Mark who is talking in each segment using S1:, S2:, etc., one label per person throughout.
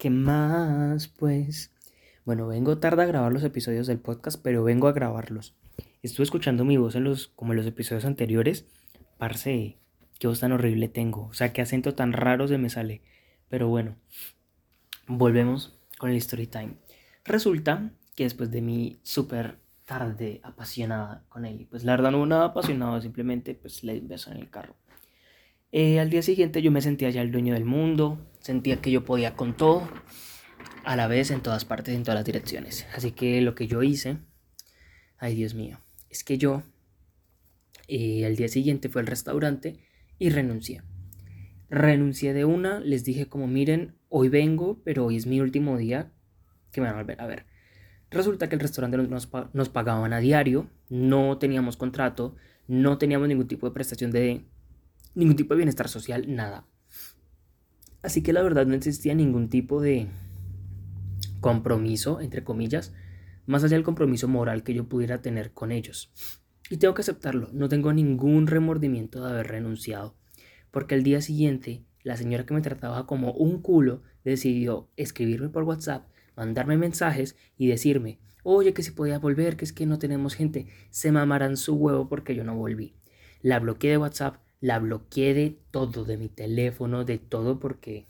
S1: ¿Qué más? Pues, bueno, vengo tarde a grabar los episodios del podcast, pero vengo a grabarlos. Estuve escuchando mi voz en los, como en los episodios anteriores. Parce, qué voz tan horrible tengo. O sea, qué acento tan raro se me sale. Pero bueno, volvemos con el story time. Resulta que después de mi súper tarde apasionada con él, pues la verdad no hubo nada apasionado, simplemente pues le beso en el carro. Eh, al día siguiente yo me sentía ya el dueño del mundo, sentía que yo podía con todo, a la vez en todas partes, en todas las direcciones. Así que lo que yo hice, ay Dios mío, es que yo eh, al día siguiente fue al restaurante y renuncié. Renuncié de una, les dije como miren, hoy vengo, pero hoy es mi último día que me van a volver a ver. Resulta que el restaurante nos, nos pagaban a diario, no teníamos contrato, no teníamos ningún tipo de prestación de ningún tipo de bienestar social, nada. Así que la verdad no existía ningún tipo de compromiso, entre comillas, más allá del compromiso moral que yo pudiera tener con ellos. Y tengo que aceptarlo, no tengo ningún remordimiento de haber renunciado, porque el día siguiente la señora que me trataba como un culo decidió escribirme por WhatsApp, mandarme mensajes y decirme, oye, que si podía volver, que es que no tenemos gente, se mamarán su huevo porque yo no volví. La bloqueé de WhatsApp, la bloqueé de todo, de mi teléfono, de todo, porque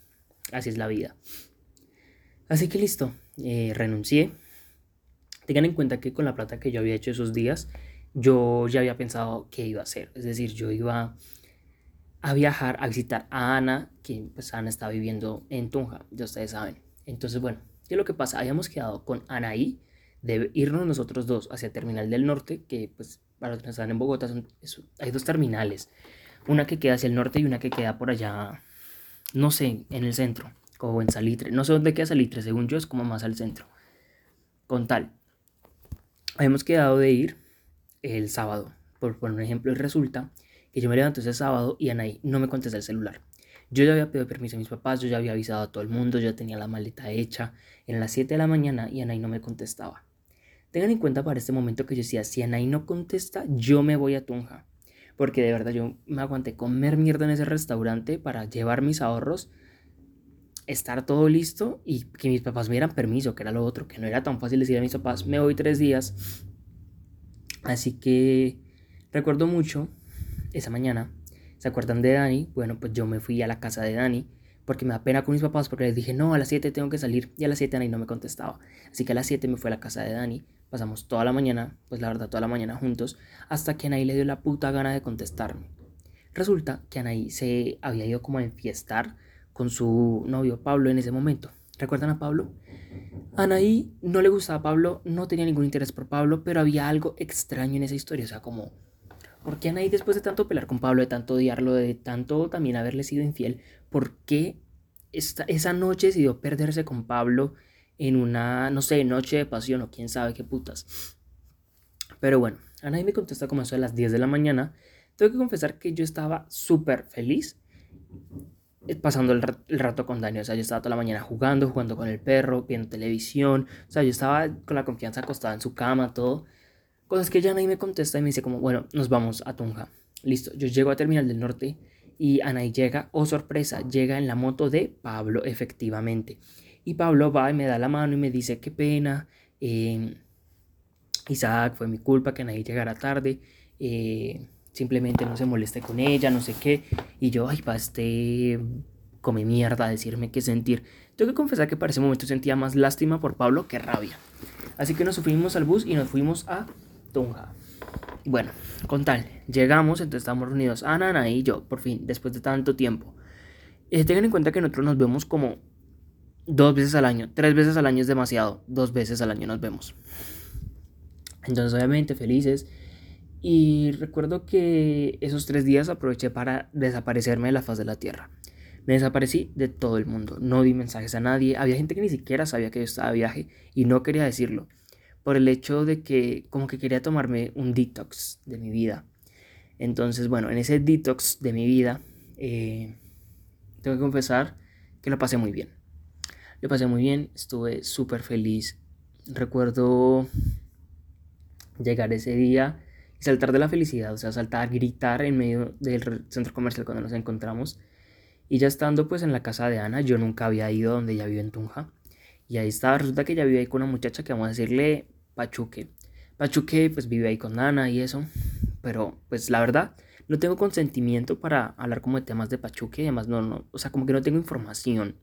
S1: así es la vida. Así que listo, eh, renuncié. Tengan en cuenta que con la plata que yo había hecho esos días, yo ya había pensado qué iba a hacer. Es decir, yo iba a viajar a visitar a Ana, que pues Ana está viviendo en Tunja, ya ustedes saben. Entonces, bueno, ¿qué es lo que pasa? Habíamos quedado con Anaí de irnos nosotros dos hacia Terminal del Norte, que pues para los que están en Bogotá hay dos terminales. Una que queda hacia el norte y una que queda por allá, no sé, en el centro, como en Salitre. No sé dónde queda Salitre, según yo es como más al centro. Con tal, habíamos quedado de ir el sábado, por poner un ejemplo, y resulta que yo me levanto ese sábado y Anaí no me contesta el celular. Yo ya había pedido permiso a mis papás, yo ya había avisado a todo el mundo, yo tenía la maleta hecha en las 7 de la mañana y Anaí no me contestaba. Tengan en cuenta para este momento que yo decía, si Anaí no contesta, yo me voy a Tunja porque de verdad yo me aguanté comer mierda en ese restaurante para llevar mis ahorros, estar todo listo y que mis papás me dieran permiso, que era lo otro, que no era tan fácil decir a mis papás, me voy tres días. Así que recuerdo mucho esa mañana, ¿se acuerdan de Dani? Bueno, pues yo me fui a la casa de Dani porque me da pena con mis papás porque les dije, no, a las 7 tengo que salir y a las 7 Dani no me contestaba. Así que a las 7 me fui a la casa de Dani Pasamos toda la mañana, pues la verdad, toda la mañana juntos, hasta que Anaí le dio la puta gana de contestarme. Resulta que Anaí se había ido como a enfiestar con su novio Pablo en ese momento. ¿Recuerdan a Pablo? Anaí no le gustaba a Pablo, no tenía ningún interés por Pablo, pero había algo extraño en esa historia. O sea, como, ¿por qué Anaí después de tanto pelear con Pablo, de tanto odiarlo, de tanto también haberle sido infiel, por qué esta, esa noche decidió perderse con Pablo en una, no sé, noche de pasión o quién sabe qué putas. Pero bueno, Anaí me contesta como eso a las 10 de la mañana. Tengo que confesar que yo estaba súper feliz eh, pasando el, rato con Dani. O sea, yo estaba toda la mañana jugando, jugando con el perro, viendo televisión. O sea, yo estaba con la confianza acostada en su cama, todo. Cosas que ya Anaí me contesta y me dice como, bueno, nos vamos a Tunja. Listo, yo llego a Terminal del Norte y Anaí llega, oh sorpresa, llega en la moto de Pablo, efectivamente. Y Pablo va y me da la mano y me dice, qué pena, eh, Isaac, fue mi culpa que nadie llegara tarde, eh, simplemente no se moleste con ella, no sé qué. Y yo, ay, pa, este come mierda, decirme qué sentir. Tengo que confesar que para ese momento sentía más lástima por Pablo que rabia. Así que nos subimos al bus y nos fuimos a Tunja. Bueno, con tal, llegamos, entonces estamos reunidos Ana, Ana y yo, por fin, después de tanto tiempo. Eh, tengan en cuenta que nosotros nos vemos como dos veces al año. Tres veces al año es demasiado. Dos veces al año nos vemos. Entonces, obviamente, felices. Y recuerdo que esos tres días aproveché para desaparecerme de la faz de la tierra. Me desaparecí de todo el mundo. No di mensajes a nadie. Había gente que ni siquiera sabía que yo estaba de viaje y no quería decirlo. Por el hecho de que como que quería tomarme un detox de mi vida. Entonces, bueno, en ese detox de mi vida, eh, tengo que confesar que lo pasé muy bien. Lo pasé muy bien, estuve súper feliz. Recuerdo llegar ese día y saltar de la felicidad, o sea, saltar, gritar en medio del centro comercial cuando nos encontramos. Y ya estando pues en la casa de Ana, yo nunca había ido donde ella vive en Tunja. Y ahí estaba, resulta que ella vive ahí con una muchacha que vamos a decirle Pachuque. Pachuque pues vive ahí con Ana y eso. Pero pues la verdad, no tengo consentimiento para hablar como de temas de Pachuque. Además, no, no, o sea, como que no tengo información.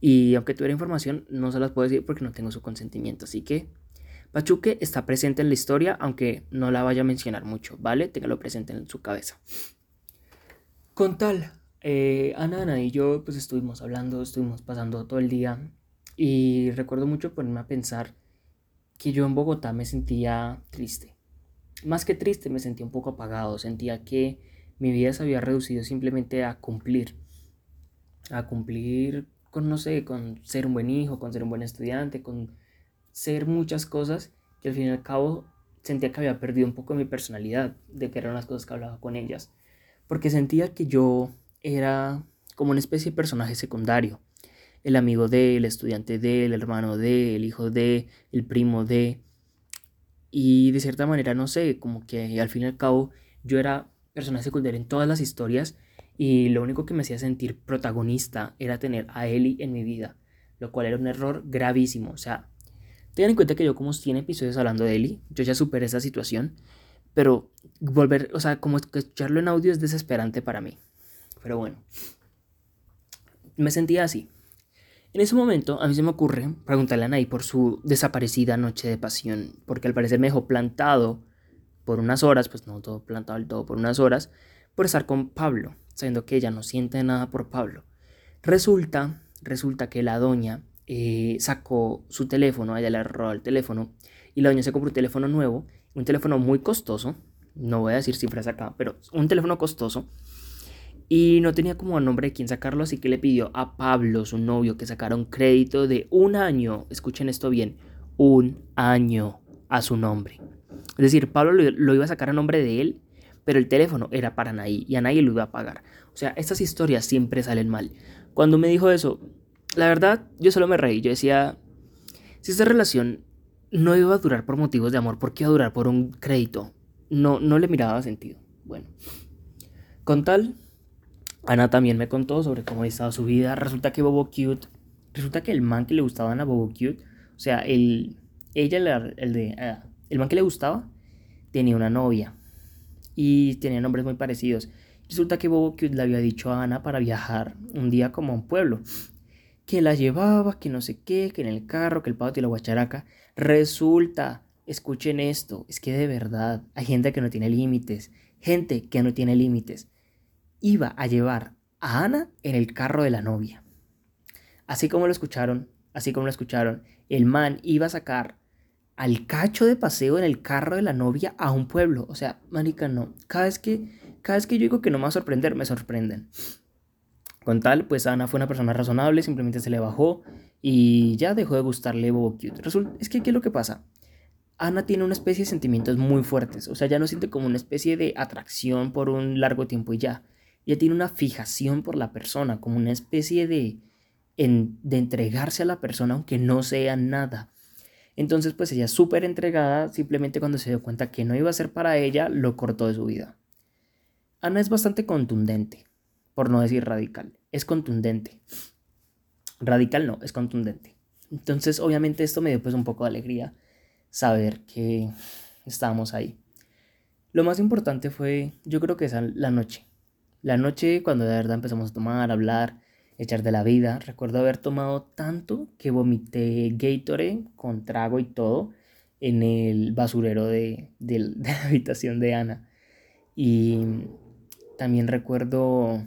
S1: Y aunque tuviera información, no se las puedo decir porque no tengo su consentimiento. Así que Pachuque está presente en la historia, aunque no la vaya a mencionar mucho, ¿vale? Téngalo presente en su cabeza. Con tal, eh, Ana, Ana y yo pues estuvimos hablando, estuvimos pasando todo el día y recuerdo mucho ponerme a pensar que yo en Bogotá me sentía triste. Más que triste, me sentía un poco apagado, sentía que mi vida se había reducido simplemente a cumplir, a cumplir con, no sé, con ser un buen hijo, con ser un buen estudiante, con ser muchas cosas que al fin y al cabo sentía que había perdido un poco mi personalidad, de que eran las cosas que hablaba con ellas, porque sentía que yo era como una especie de personaje secundario. El amigo de, el estudiante de, el hermano de, el hijo de, el primo de. Y de cierta manera, no sé, como que al fin y al cabo yo era personaje secundario en todas las historias y lo único que me hacía sentir protagonista era tener a Ellie en mi vida, lo cual era un error gravísimo. O sea, tengan en cuenta que yo como 100 episodios hablando de Ellie, yo ya superé esa situación, pero volver, o sea, como escucharlo en audio es desesperante para mí. Pero bueno, me sentía así. En ese momento a mí se me ocurre preguntarle a Anaí por su desaparecida noche de pasión, porque al parecer me dejó plantado por unas horas, pues no todo plantado del todo, por unas horas, por estar con Pablo, sabiendo que ella no siente nada por Pablo. Resulta, resulta que la doña eh, sacó su teléfono, ella le robó el teléfono, y la doña se compró un teléfono nuevo, un teléfono muy costoso, no voy a decir cifras acá, pero un teléfono costoso, y no tenía como a nombre de quién sacarlo, así que le pidió a Pablo, su novio, que sacara un crédito de un año, escuchen esto bien, un año a su nombre. Es decir, Pablo lo, iba a sacar a nombre de él, pero el teléfono era para Anaí y a nadie lo iba a pagar. O sea, estas historias siempre salen mal. Cuando me dijo eso, la verdad, yo solo me reí. Yo decía, si esta relación no iba a durar por motivos de amor, ¿por qué iba a durar por un crédito? No, no le miraba sentido. Bueno, con tal, Ana también me contó sobre cómo había estado su vida. Resulta que Bobo Cute, resulta que el man que le gustaba a Bobo Cute, o sea, el, ella, el, ah, el man que le gustaba, tenía una novia y tenía nombres muy parecidos. Resulta que Bobo Cute le había dicho a Ana para viajar un día como a un pueblo. Que la llevaba, que no sé qué, que en el carro, que el patio y la guacharaca. Resulta, escuchen esto, es que de verdad hay gente que no tiene límites. Gente que no tiene límites iba a llevar a Ana en el carro de la novia. Así como lo escucharon, así como lo escucharon, el man iba a sacar al cacho de paseo en el carro de la novia a un pueblo. O sea, marica, no. Cada vez que, cada vez que yo digo que no me va a sorprender, me sorprenden. Con tal, pues Ana fue una persona razonable, simplemente se le bajó y ya dejó de gustarle Bobo Cute. Resulta, es que, ¿qué es lo que pasa? Ana tiene una especie de sentimientos muy fuertes, o sea, ya no siente como una especie de atracción por un largo tiempo y ya ella tiene una fijación por la persona, como una especie de, de entregarse a la persona aunque no sea nada. Entonces, pues ella súper entregada, simplemente cuando se dio cuenta que no iba a ser para ella, lo cortó de su vida. Ana es bastante contundente, por no decir radical. Es contundente. Radical no, es contundente. Entonces, obviamente esto me dio pues un poco de alegría saber que estábamos ahí. Lo más importante fue, yo creo que esa la noche. La noche, cuando de verdad empezamos a tomar, a hablar, echar de la vida, recuerdo haber tomado tanto que vomité Gatorade con trago y todo en el basurero de, la habitación de Ana. Y también recuerdo,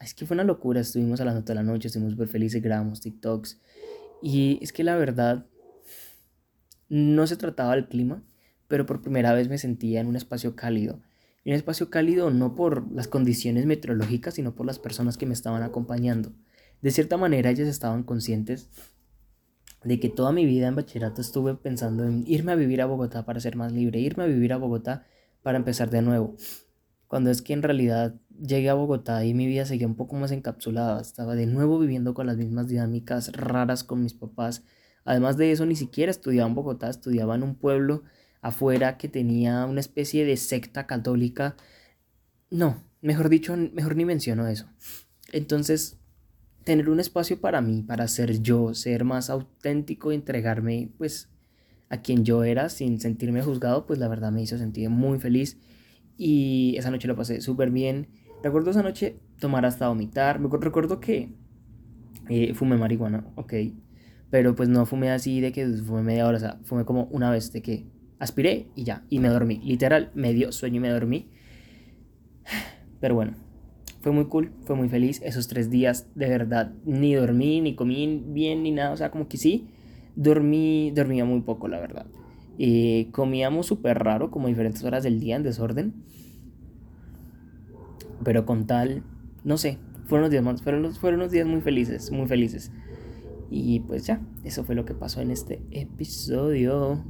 S1: es que fue una locura, estuvimos a las 9 de la noche, estuvimos súper felices, grabamos TikToks. Y es que la verdad, no se trataba del clima, pero por primera vez me sentía en un espacio cálido un espacio cálido no por las condiciones meteorológicas, sino por las personas que me estaban acompañando. De cierta manera ellas estaban conscientes de que toda mi vida en bachillerato estuve pensando en irme a vivir a Bogotá para ser más libre, irme a vivir a Bogotá para empezar de nuevo. Cuando es que en realidad llegué a Bogotá y mi vida seguía un poco más encapsulada, estaba de nuevo viviendo con las mismas dinámicas raras con mis papás. Además de eso, ni siquiera estudiaba en Bogotá, estudiaba en un pueblo afuera que tenía una especie de secta católica. No, mejor dicho, mejor ni menciono eso. Entonces, tener un espacio para mí, para ser yo, ser más auténtico, entregarme pues a quien yo era sin sentirme juzgado, pues la verdad me hizo sentir muy feliz y esa noche lo pasé súper bien. Recuerdo esa noche tomar hasta vomitar, recuerdo que eh, fumé marihuana, ok, pero pues no fumé así de que fumé media hora, o sea, fumé como una vez de que aspiré y ya, y me dormí, literal, me dio sueño y me dormí. Pero bueno, fue muy cool, fue muy feliz. Esos tres días, de verdad, ni dormí, ni comí bien, ni nada. O sea, como que sí, dormí, dormía muy poco, la verdad. Y comíamos súper raro, como diferentes horas del día en desorden. Pero con tal, no sé, fueron unos días, fueron, fueron unos días muy felices, muy felices. Y pues ya, eso fue lo que pasó en este episodio.